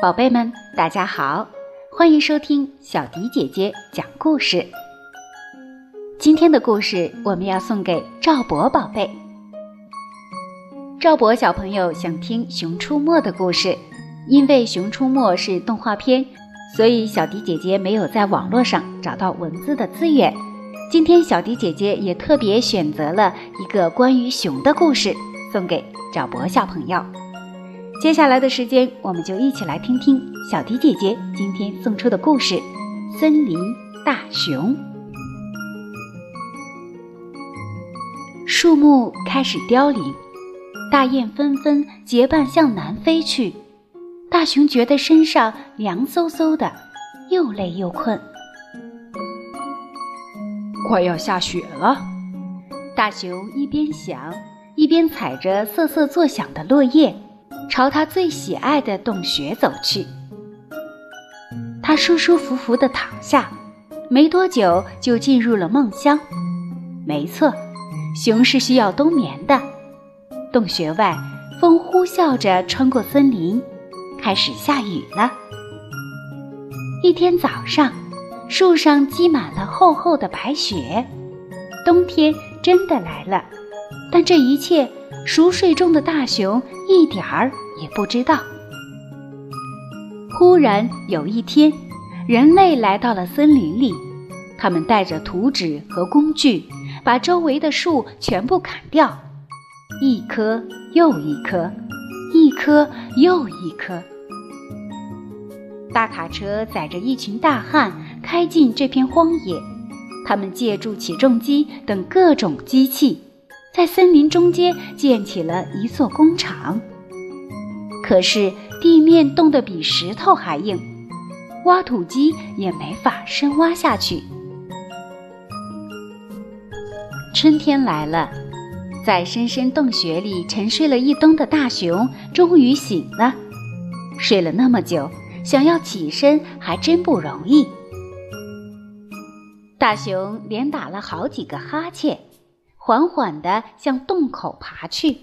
宝贝们，大家好，欢迎收听小迪姐姐讲故事。今天的故事我们要送给赵博宝贝。赵博小朋友想听《熊出没》的故事，因为《熊出没》是动画片，所以小迪姐姐没有在网络上找到文字的资源。今天小迪姐姐也特别选择了一个关于熊的故事，送给赵博小朋友。接下来的时间，我们就一起来听听小迪姐姐今天送出的故事《森林大熊》。树木开始凋零，大雁纷纷结伴向南飞去。大熊觉得身上凉飕飕的，又累又困。快要下雪了，大熊一边想，一边踩着瑟瑟作响的落叶。朝他最喜爱的洞穴走去。他舒舒服服地躺下，没多久就进入了梦乡。没错，熊是需要冬眠的。洞穴外，风呼啸着穿过森林，开始下雨了。一天早上，树上积满了厚厚的白雪，冬天真的来了。但这一切，熟睡中的大熊一点儿。也不知道。忽然有一天，人类来到了森林里，他们带着图纸和工具，把周围的树全部砍掉，一棵又一棵，一棵又一棵。大卡车载着一群大汉开进这片荒野，他们借助起重机等各种机器，在森林中间建起了一座工厂。可是地面冻得比石头还硬，挖土机也没法深挖下去。春天来了，在深深洞穴里沉睡了一冬的大熊终于醒了。睡了那么久，想要起身还真不容易。大熊连打了好几个哈欠，缓缓地向洞口爬去。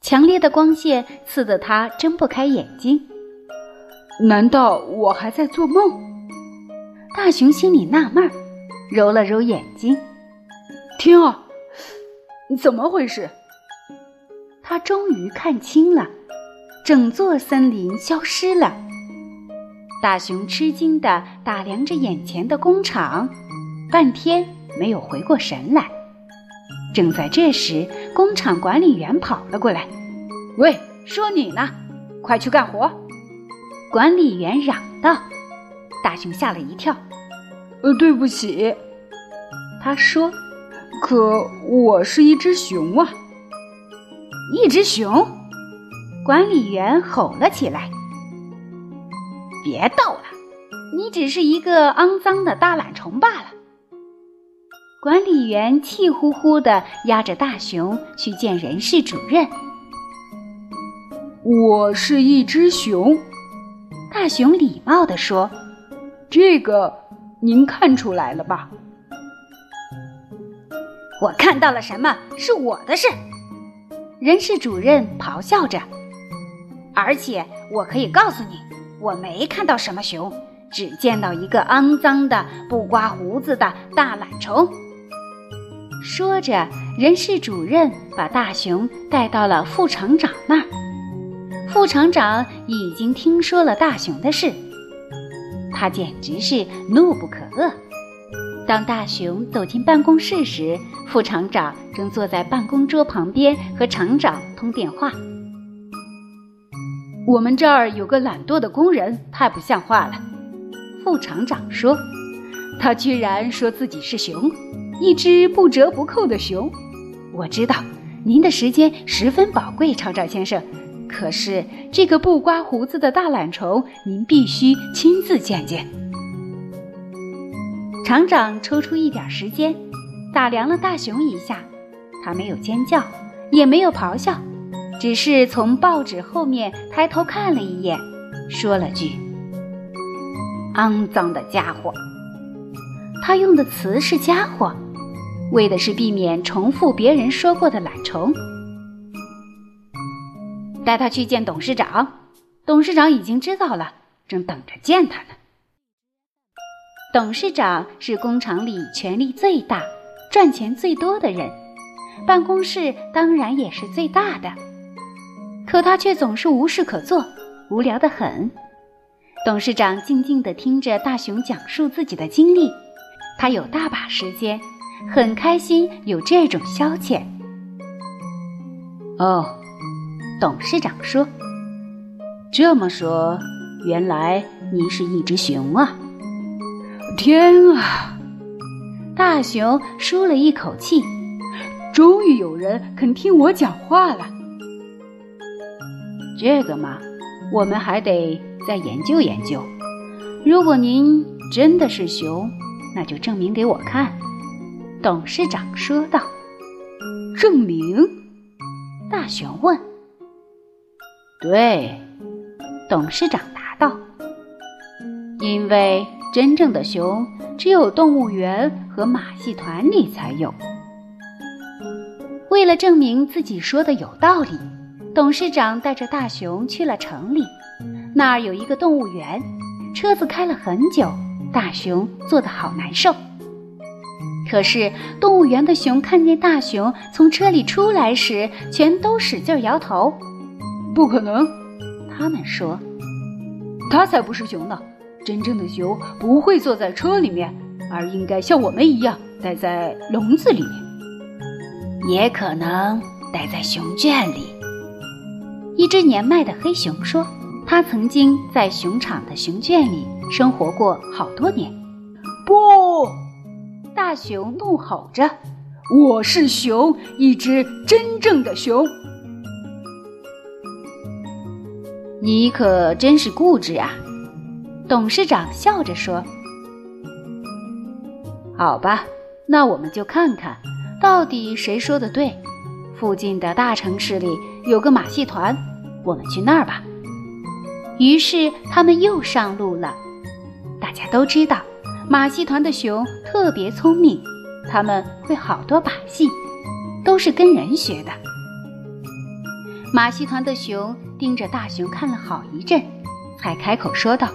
强烈的光线刺得他睁不开眼睛。难道我还在做梦？大熊心里纳闷儿，揉了揉眼睛。天啊，怎么回事？他终于看清了，整座森林消失了。大熊吃惊地打量着眼前的工厂，半天没有回过神来。正在这时，工厂管理员跑了过来。“喂，说你呢，快去干活！”管理员嚷道。大熊吓了一跳。“呃，对不起。”他说，“可我是一只熊啊！”一只熊！管理员吼了起来。“别逗了，你只是一个肮脏的大懒虫罢了。”管理员气呼呼地押着大熊去见人事主任。我是一只熊，大熊礼貌地说：“这个您看出来了吧？”我看到了什么是我的事。人事主任咆哮着，而且我可以告诉你，我没看到什么熊，只见到一个肮脏的、不刮胡子的大懒虫。说着，人事主任把大熊带到了副厂长那儿。副厂长已经听说了大熊的事，他简直是怒不可遏。当大熊走进办公室时，副厂长正坐在办公桌旁边和厂长通电话。我们这儿有个懒惰的工人，太不像话了。副厂长说：“他居然说自己是熊。”一只不折不扣的熊，我知道您的时间十分宝贵，厂长先生。可是这个不刮胡子的大懒虫，您必须亲自见见。厂长抽出一点时间，打量了大熊一下，他没有尖叫，也没有咆哮，只是从报纸后面抬头看了一眼，说了句：“肮脏的家伙。”他用的词是“家伙”。为的是避免重复别人说过的懒虫，带他去见董事长，董事长已经知道了，正等着见他呢。董事长是工厂里权力最大、赚钱最多的人，办公室当然也是最大的。可他却总是无事可做，无聊得很。董事长静静地听着大熊讲述自己的经历，他有大把时间，很开心有这种消遣。哦，董事长说：“这么说，原来您是一只熊啊！”天啊！大熊舒了一口气，终于有人肯听我讲话了。这个嘛，我们还得再研究研究。如果您真的是熊，那就证明给我看。”董事长说道。“证明？”大熊问。“对。”董事长答道，“因为。”真正的熊只有动物园和马戏团里才有。为了证明自己说的有道理，董事长带着大熊去了城里。那儿有一个动物园，车子开了很久，大熊坐得好难受。可是动物园的熊看见大熊从车里出来时，全都使劲摇头：“不可能！”他们说：“他才不是熊呢。”真正的熊不会坐在车里面，而应该像我们一样待在笼子里面，也可能待在熊圈里。一只年迈的黑熊说：“他曾经在熊场的熊圈里生活过好多年。”不！大熊怒吼着：“我是熊，一只真正的熊！你可真是固执啊！”董事长笑着说：“好吧，那我们就看看，到底谁说的对。附近的大城市里有个马戏团，我们去那儿吧。”于是他们又上路了。大家都知道，马戏团的熊特别聪明，他们会好多把戏，都是跟人学的。马戏团的熊盯着大熊看了好一阵，才开口说道。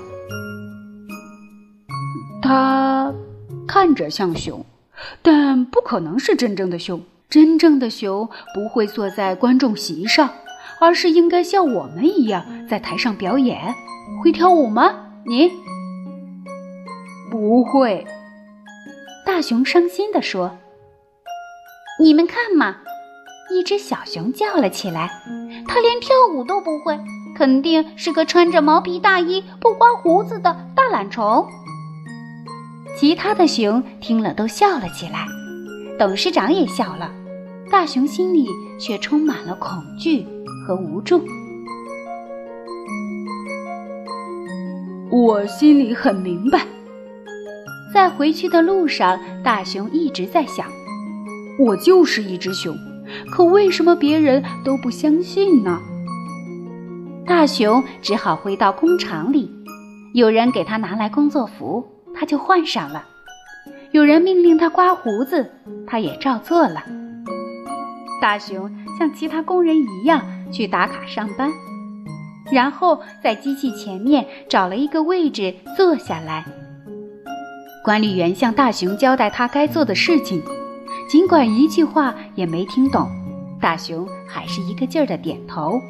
他看着像熊，但不可能是真正的熊。真正的熊不会坐在观众席上，而是应该像我们一样在台上表演。会跳舞吗？你不会。大熊伤心地说：“你们看嘛！”一只小熊叫了起来：“它连跳舞都不会，肯定是个穿着毛皮大衣、不刮胡子的大懒虫。”其他的熊听了都笑了起来，董事长也笑了，大熊心里却充满了恐惧和无助。我心里很明白，在回去的路上，大熊一直在想：我就是一只熊，可为什么别人都不相信呢？大熊只好回到工厂里，有人给他拿来工作服。他就换上了。有人命令他刮胡子，他也照做了。大熊像其他工人一样去打卡上班，然后在机器前面找了一个位置坐下来。管理员向大熊交代他该做的事情，尽管一句话也没听懂，大熊还是一个劲儿的点头。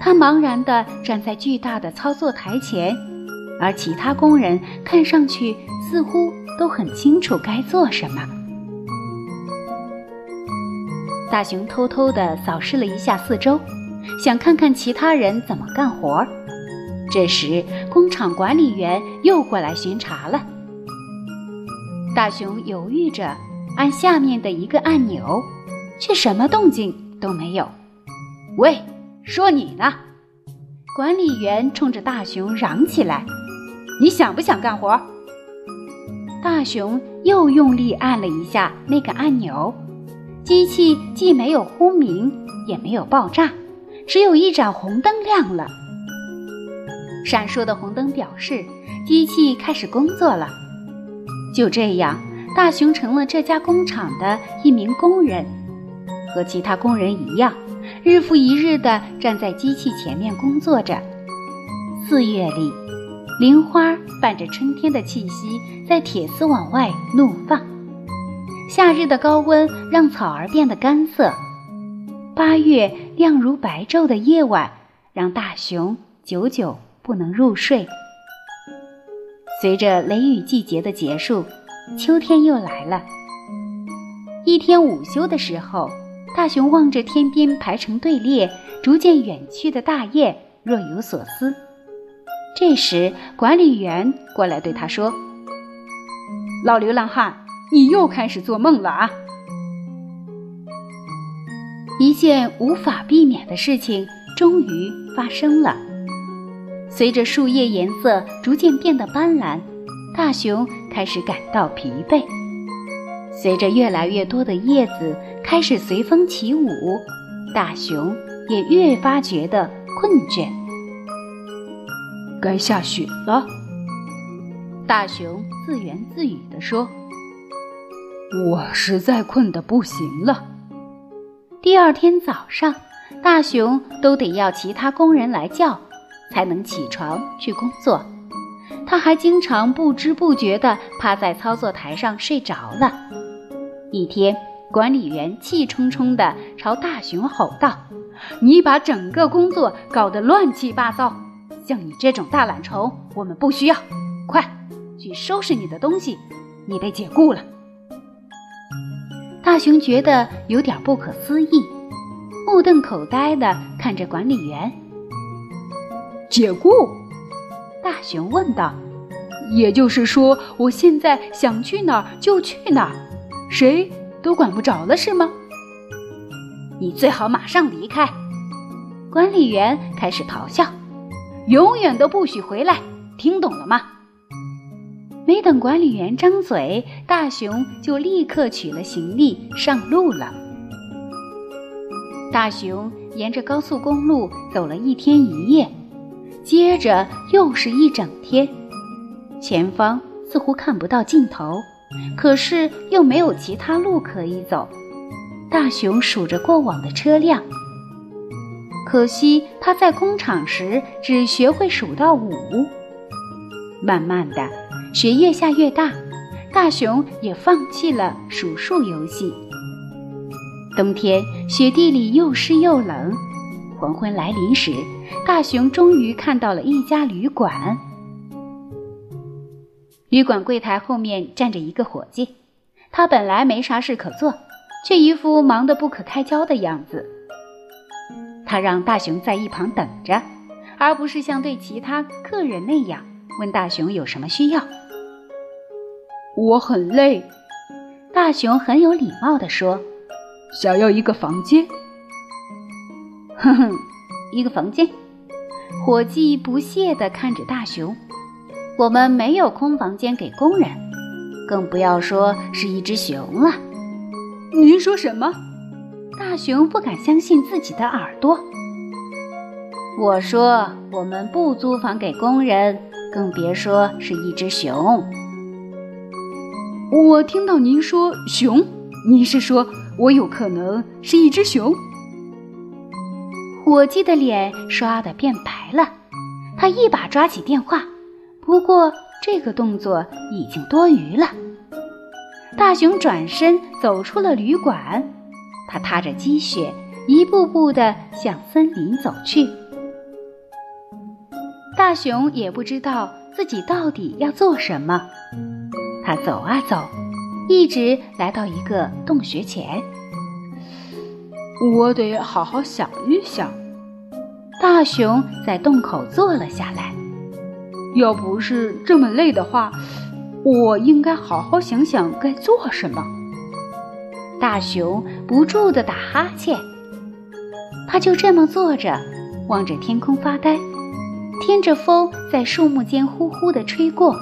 他茫然地站在巨大的操作台前。而其他工人看上去似乎都很清楚该做什么。大熊偷偷地扫视了一下四周，想看看其他人怎么干活。这时，工厂管理员又过来巡查了。大熊犹豫着按下面的一个按钮，却什么动静都没有。喂，说你呢！管理员冲着大熊嚷起来。你想不想干活？大熊又用力按了一下那个按钮，机器既没有轰鸣，也没有爆炸，只有一盏红灯亮了。闪烁的红灯表示机器开始工作了。就这样，大熊成了这家工厂的一名工人，和其他工人一样，日复一日地站在机器前面工作着。四月里，菱花伴着春天的气息，在铁丝网外怒放。夏日的高温让草儿变得干涩。八月亮如白昼的夜晚，让大熊久久不能入睡。随着雷雨季节的结束，秋天又来了。一天午休的时候，大熊望着天边排成队列、逐渐远去的大雁，若有所思。这时，管理员过来对他说：“老流浪汉，你又开始做梦了啊！”一件无法避免的事情终于发生了。随着树叶颜色逐渐变得斑斓，大熊开始感到疲惫。随着越来越多的叶子开始随风起舞，大熊也越发觉得困倦。该下雪了，大熊自言自语地说：“我实在困得不行了。”第二天早上，大熊都得要其他工人来叫。才能起床去工作，他还经常不知不觉地趴在操作台上睡着了。一天，管理员气冲冲地朝大熊吼道：“你把整个工作搞得乱七八糟，像你这种大懒虫，我们不需要。快去收拾你的东西，你被解雇了。”大熊觉得有点不可思议，目瞪口呆地看着管理员。解雇？大熊问道。也就是说，我现在想去哪儿就去哪儿，谁都管不着了，是吗？你最好马上离开！管理员开始咆哮，永远都不许回来，听懂了吗？没等管理员张嘴，大熊就立刻取了行李上路了。大熊沿着高速公路走了一天一夜。接着又是一整天，前方似乎看不到尽头，可是又没有其他路可以走。大熊数着过往的车辆，可惜他在工厂时只学会数到五。慢慢的，雪越下越大，大熊也放弃了数数游戏。冬天，雪地里又湿又冷。黄昏来临时，大熊终于看到了一家旅馆。旅馆柜台后面站着一个伙计，他本来没啥事可做，却一副忙得不可开交的样子。他让大熊在一旁等着，而不是像对其他客人那样问大熊有什么需要。我很累，大熊很有礼貌地说：“想要一个房间。”哼哼，一个房间。伙计不屑地看着大熊：“我们没有空房间给工人，更不要说是一只熊了。”您说什么？大熊不敢相信自己的耳朵。我说：“我们不租房给工人，更别说是一只熊。”我听到您说“熊”，您是说我有可能是一只熊？伙计的脸刷的变白了，他一把抓起电话，不过这个动作已经多余了。大熊转身走出了旅馆，他踏着积雪，一步步地向森林走去。大熊也不知道自己到底要做什么，他走啊走，一直来到一个洞穴前。我得好好想一想。大熊在洞口坐了下来。要不是这么累的话，我应该好好想想该做什么。大熊不住地打哈欠。他就这么坐着，望着天空发呆，听着风在树木间呼呼地吹过。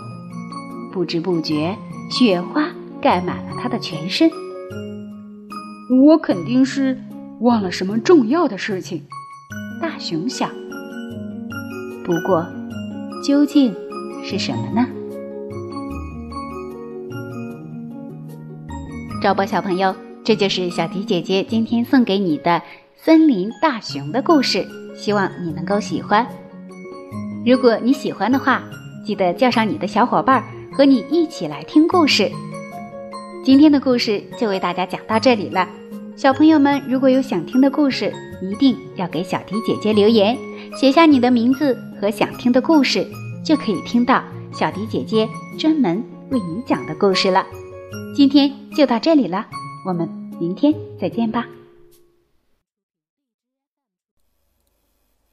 不知不觉，雪花盖满了他的全身。我肯定是。忘了什么重要的事情？大熊想。不过，究竟是什么呢？赵波小朋友，这就是小迪姐姐今天送给你的森林大熊的故事，希望你能够喜欢。如果你喜欢的话，记得叫上你的小伙伴和你一起来听故事。今天的故事就为大家讲到这里了。小朋友们，如果有想听的故事，一定要给小迪姐姐留言，写下你的名字和想听的故事，就可以听到小迪姐姐专门为你讲的故事了。今天就到这里了，我们明天再见吧。